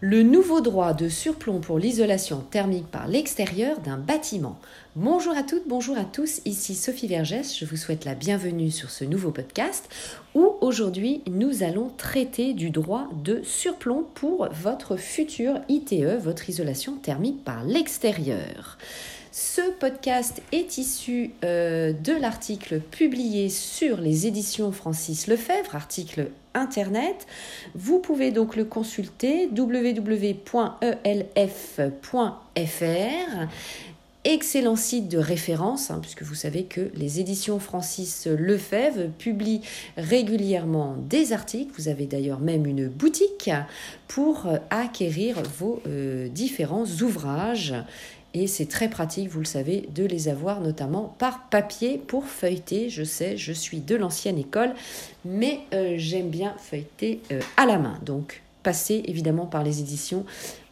le nouveau droit de surplomb pour l'isolation thermique par l'extérieur d'un bâtiment. Bonjour à toutes, bonjour à tous, ici Sophie Vergès, je vous souhaite la bienvenue sur ce nouveau podcast où aujourd'hui nous allons traiter du droit de surplomb pour votre futur ITE, votre isolation thermique par l'extérieur. Ce podcast est issu euh, de l'article publié sur les éditions Francis Lefebvre, article internet. Vous pouvez donc le consulter www.elf.fr. Excellent site de référence, hein, puisque vous savez que les éditions Francis Lefebvre publient régulièrement des articles. Vous avez d'ailleurs même une boutique pour acquérir vos euh, différents ouvrages et c'est très pratique, vous le savez, de les avoir notamment par papier pour feuilleter. Je sais, je suis de l'ancienne école, mais euh, j'aime bien feuilleter euh, à la main. Donc, passez évidemment par les éditions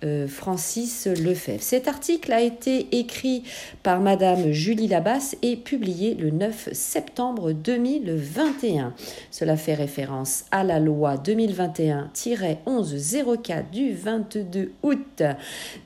euh, Francis Lefebvre. Cet article a été écrit par Madame Julie Labasse et publié le 9 septembre 2021. Cela fait référence à la loi 2021-1104 du 22 août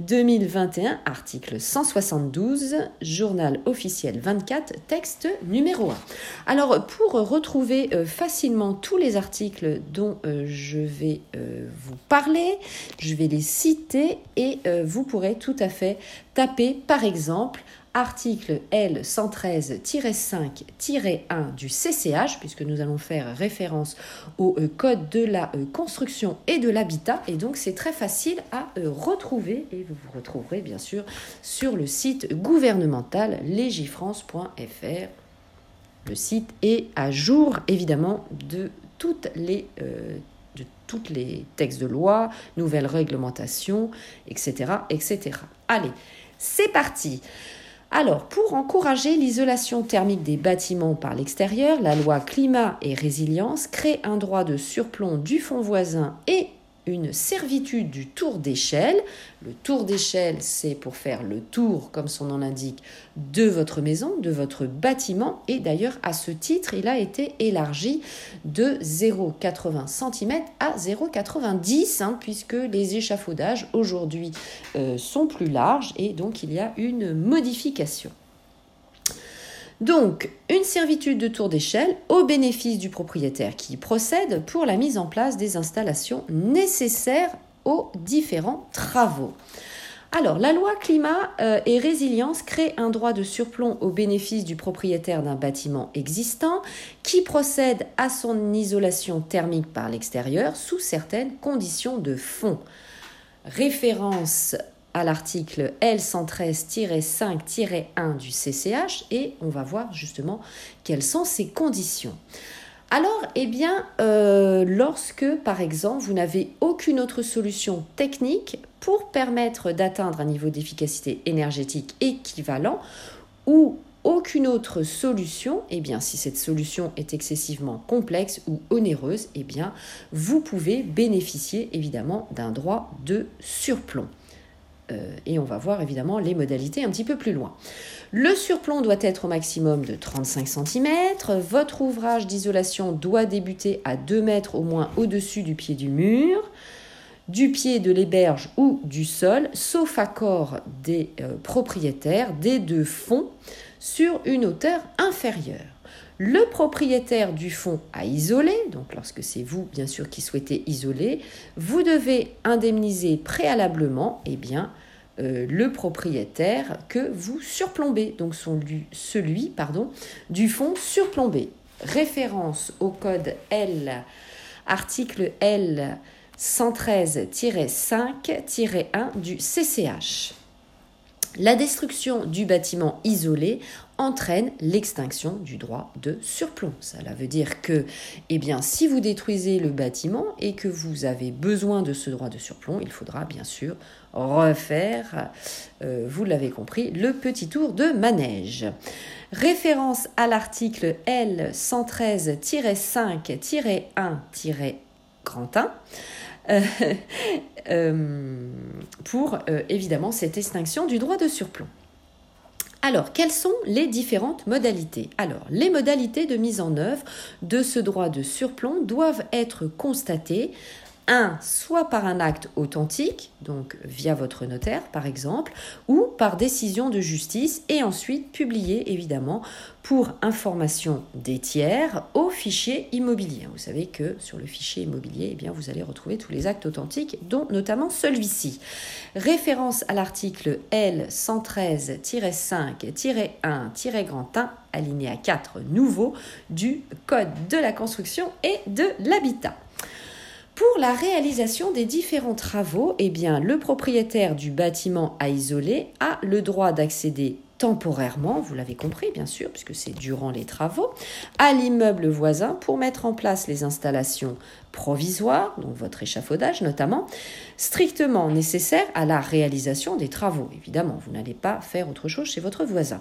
2021, article 172, journal officiel 24, texte numéro 1. Alors, pour retrouver euh, facilement tous les articles dont euh, je vais vous parler, je vais les citer et euh, vous pourrez tout à fait taper par exemple article L113-5-1 du CCH, puisque nous allons faire référence au euh, code de la euh, construction et de l'habitat. Et donc c'est très facile à retrouver et vous vous retrouverez bien sûr sur le site gouvernemental legifrance.fr. Le site est à jour évidemment de toutes les de tous les textes de loi, nouvelles réglementations, etc. etc. Allez, c'est parti. Alors, pour encourager l'isolation thermique des bâtiments par l'extérieur, la loi climat et résilience crée un droit de surplomb du fond voisin et servitude du tour d'échelle. Le tour d'échelle, c'est pour faire le tour, comme son nom l'indique, de votre maison, de votre bâtiment. Et d'ailleurs, à ce titre, il a été élargi de 0,80 cm à 0,90 hein, puisque les échafaudages aujourd'hui euh, sont plus larges et donc il y a une modification. Donc, une servitude de tour d'échelle au bénéfice du propriétaire qui procède pour la mise en place des installations nécessaires aux différents travaux. Alors, la loi climat euh, et résilience crée un droit de surplomb au bénéfice du propriétaire d'un bâtiment existant qui procède à son isolation thermique par l'extérieur sous certaines conditions de fond. Référence à l'article L113-5-1 du CCH et on va voir justement quelles sont ces conditions. Alors, eh bien, euh, lorsque, par exemple, vous n'avez aucune autre solution technique pour permettre d'atteindre un niveau d'efficacité énergétique équivalent, ou aucune autre solution, eh bien, si cette solution est excessivement complexe ou onéreuse, eh bien, vous pouvez bénéficier évidemment d'un droit de surplomb. Euh, et on va voir évidemment les modalités un petit peu plus loin. Le surplomb doit être au maximum de 35 cm. Votre ouvrage d'isolation doit débuter à 2 mètres au moins au-dessus du pied du mur, du pied de l'héberge ou du sol, sauf accord des euh, propriétaires des deux fonds sur une hauteur inférieure. Le propriétaire du fonds a isolé, donc lorsque c'est vous bien sûr qui souhaitez isoler, vous devez indemniser préalablement eh bien, euh, le propriétaire que vous surplombez, donc celui pardon, du fonds surplombé. Référence au code L, article L 113-5-1 du CCH. La destruction du bâtiment isolé entraîne l'extinction du droit de surplomb. Cela veut dire que, eh si vous détruisez le bâtiment et que vous avez besoin de ce droit de surplomb, il faudra bien sûr refaire, euh, vous l'avez compris, le petit tour de manège. Référence à l'article L113-5-1-grand 1 euh, euh, pour évidemment cette extinction du droit de surplomb. Alors, quelles sont les différentes modalités? Alors, les modalités de mise en œuvre de ce droit de surplomb doivent être constatées un, soit par un acte authentique, donc via votre notaire par exemple, ou par décision de justice, et ensuite publié évidemment pour information des tiers au fichier immobilier. Vous savez que sur le fichier immobilier, eh vous allez retrouver tous les actes authentiques, dont notamment celui-ci. Référence à l'article L113-5-1-1, alinéa 4 nouveau du Code de la construction et de l'habitat. Pour la réalisation des différents travaux, eh bien, le propriétaire du bâtiment à isoler a le droit d'accéder temporairement, vous l'avez compris bien sûr, puisque c'est durant les travaux, à l'immeuble voisin pour mettre en place les installations provisoires, donc votre échafaudage notamment, strictement nécessaires à la réalisation des travaux. Évidemment, vous n'allez pas faire autre chose chez votre voisin.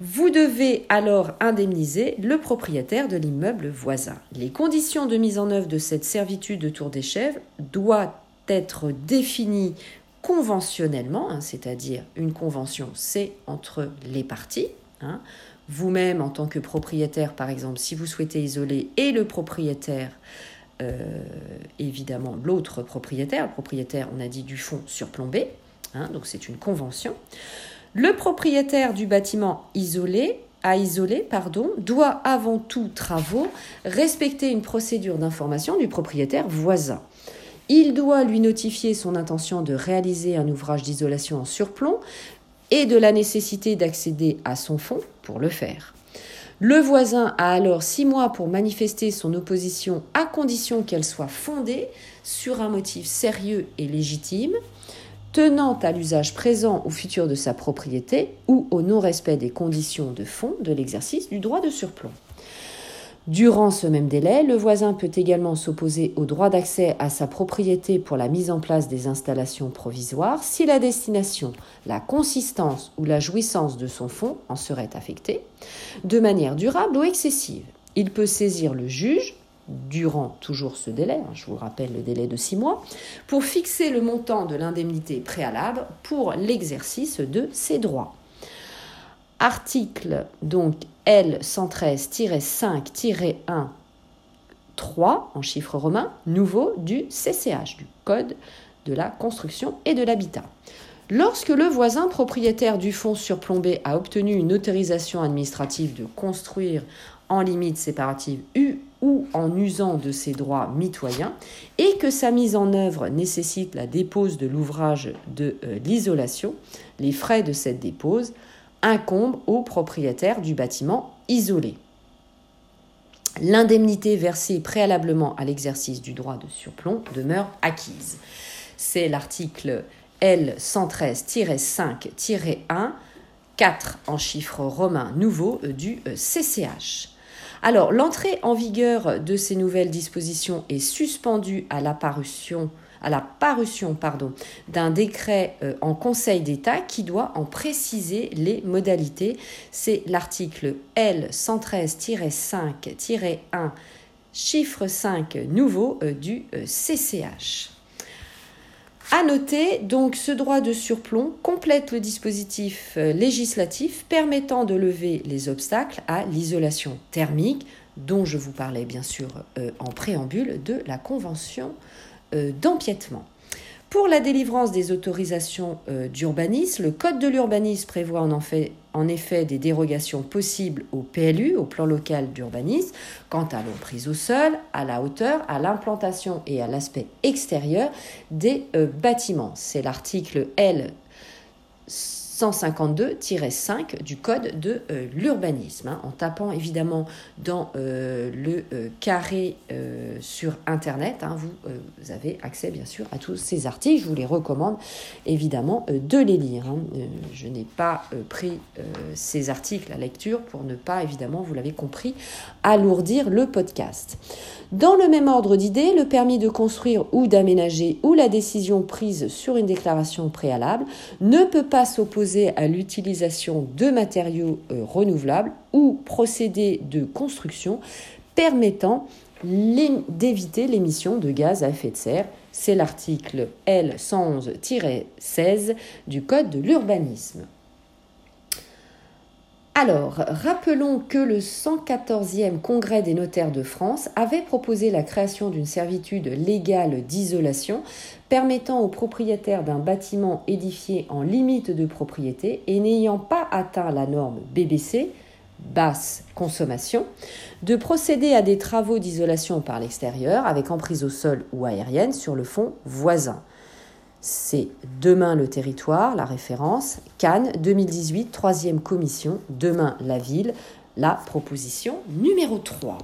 Vous devez alors indemniser le propriétaire de l'immeuble voisin. Les conditions de mise en œuvre de cette servitude de tour des chèvres doivent être définies conventionnellement, hein, c'est-à-dire une convention, c'est entre les parties. Hein. Vous-même, en tant que propriétaire, par exemple, si vous souhaitez isoler, et le propriétaire, euh, évidemment, l'autre propriétaire, le propriétaire, on a dit du fond surplombé, hein, donc c'est une convention. Le propriétaire du bâtiment isolé à isoler pardon, doit avant tout travaux respecter une procédure d'information du propriétaire voisin. Il doit lui notifier son intention de réaliser un ouvrage d'isolation en surplomb et de la nécessité d'accéder à son fonds pour le faire. Le voisin a alors six mois pour manifester son opposition à condition qu'elle soit fondée sur un motif sérieux et légitime tenant à l'usage présent ou futur de sa propriété ou au non-respect des conditions de fond de l'exercice du droit de surplomb. Durant ce même délai, le voisin peut également s'opposer au droit d'accès à sa propriété pour la mise en place des installations provisoires si la destination, la consistance ou la jouissance de son fonds en serait affectée, de manière durable ou excessive. Il peut saisir le juge durant toujours ce délai, hein, je vous rappelle le délai de six mois, pour fixer le montant de l'indemnité préalable pour l'exercice de ses droits. Article donc L113-5-1 3 en chiffre romain, nouveau du CCH, du Code de la construction et de l'habitat. Lorsque le voisin propriétaire du fonds surplombé a obtenu une autorisation administrative de construire en limite séparative U ou en usant de ses droits mitoyens et que sa mise en œuvre nécessite la dépose de l'ouvrage de euh, l'isolation, les frais de cette dépose incombent au propriétaire du bâtiment isolé. L'indemnité versée préalablement à l'exercice du droit de surplomb demeure acquise. C'est l'article L113-5-1, 4 en chiffres romains nouveaux euh, du CCH. Alors, l'entrée en vigueur de ces nouvelles dispositions est suspendue à la parution d'un décret euh, en Conseil d'État qui doit en préciser les modalités. C'est l'article L113-5-1 chiffre 5 nouveau euh, du CCH. À noter, donc, ce droit de surplomb complète le dispositif euh, législatif permettant de lever les obstacles à l'isolation thermique, dont je vous parlais bien sûr euh, en préambule de la Convention euh, d'empiètement. Pour la délivrance des autorisations euh, d'urbanisme, le Code de l'urbanisme prévoit en, effet des dérogations possibles au PLU, au plan local d'urbanisme, quant à l'emprise au sol, à la hauteur, à l'implantation et à l'aspect extérieur des euh, bâtiments. C'est l'article L 152-5 du Code de euh, l'urbanisme. Hein, en tapant évidemment dans euh, le euh, carré sur Internet, hein, vous, avez accès bien sûr à tous ces articles. Je vous les recommande évidemment de les lire. Hein. je n'ai pas pris ces articles à lecture pour ne pas évidemment, vous l'avez compris, alourdir le podcast. Dans le même ordre d'idées, le permis de construire ou d'aménager ou la décision prise sur une déclaration préalable ne peut pas s'opposer à l'utilisation de matériaux euh, renouvelables ou procédés de construction permettant d'éviter l'émission de gaz à effet de serre. C'est l'article L111-16 du Code de l'urbanisme. Alors, rappelons que le 114e Congrès des notaires de France avait proposé la création d'une servitude légale d'isolation permettant aux propriétaires d'un bâtiment édifié en limite de propriété et n'ayant pas atteint la norme BBC, basse consommation, de procéder à des travaux d'isolation par l'extérieur avec emprise au sol ou aérienne sur le fond voisin. C'est Demain le territoire, la référence, Cannes 2018, troisième commission, Demain la ville, la proposition numéro 3.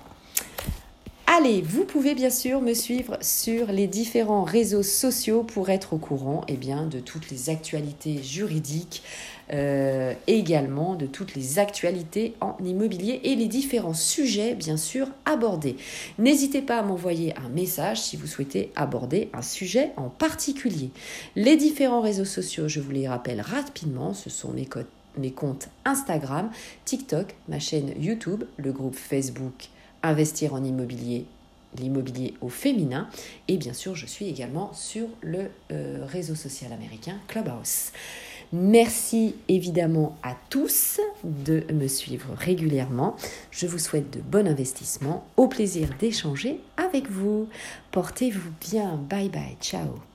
Allez, vous pouvez bien sûr me suivre sur les différents réseaux sociaux pour être au courant eh de toutes les actualités juridiques, euh, également de toutes les actualités en immobilier et les différents sujets bien sûr abordés. N'hésitez pas à m'envoyer un message si vous souhaitez aborder un sujet en particulier. Les différents réseaux sociaux, je vous les rappelle rapidement, ce sont mes comptes Instagram, TikTok, ma chaîne YouTube, le groupe Facebook investir en immobilier, l'immobilier au féminin. Et bien sûr, je suis également sur le euh, réseau social américain Clubhouse. Merci évidemment à tous de me suivre régulièrement. Je vous souhaite de bons investissements. Au plaisir d'échanger avec vous. Portez-vous bien. Bye bye. Ciao.